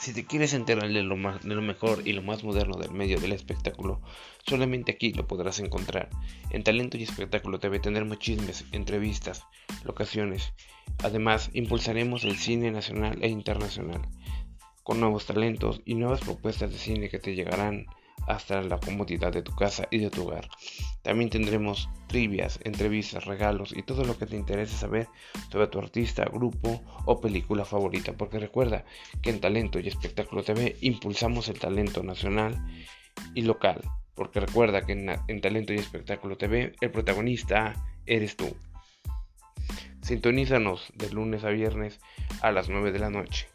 Si te quieres enterar de lo, de lo, mejor y lo más moderno del medio del espectáculo, solamente aquí lo podrás encontrar. En Talento y Espectáculo TV tendremos chismes, entrevistas, locaciones. Además, impulsaremos el cine nacional e internacional, con nuevos talentos y nuevas propuestas de cine que te llegarán hasta la comodidad de tu casa y de tu hogar. También tendremos trivias, entrevistas, regalos y todo lo que te interese saber sobre tu artista, grupo o película favorita, porque recuerda que en Talento y Espectáculo TV impulsamos el talento nacional y local, porque recuerda que en, en Talento y Espectáculo TV el protagonista eres tú. Sintonízanos de lunes a viernes a las 9 de la noche.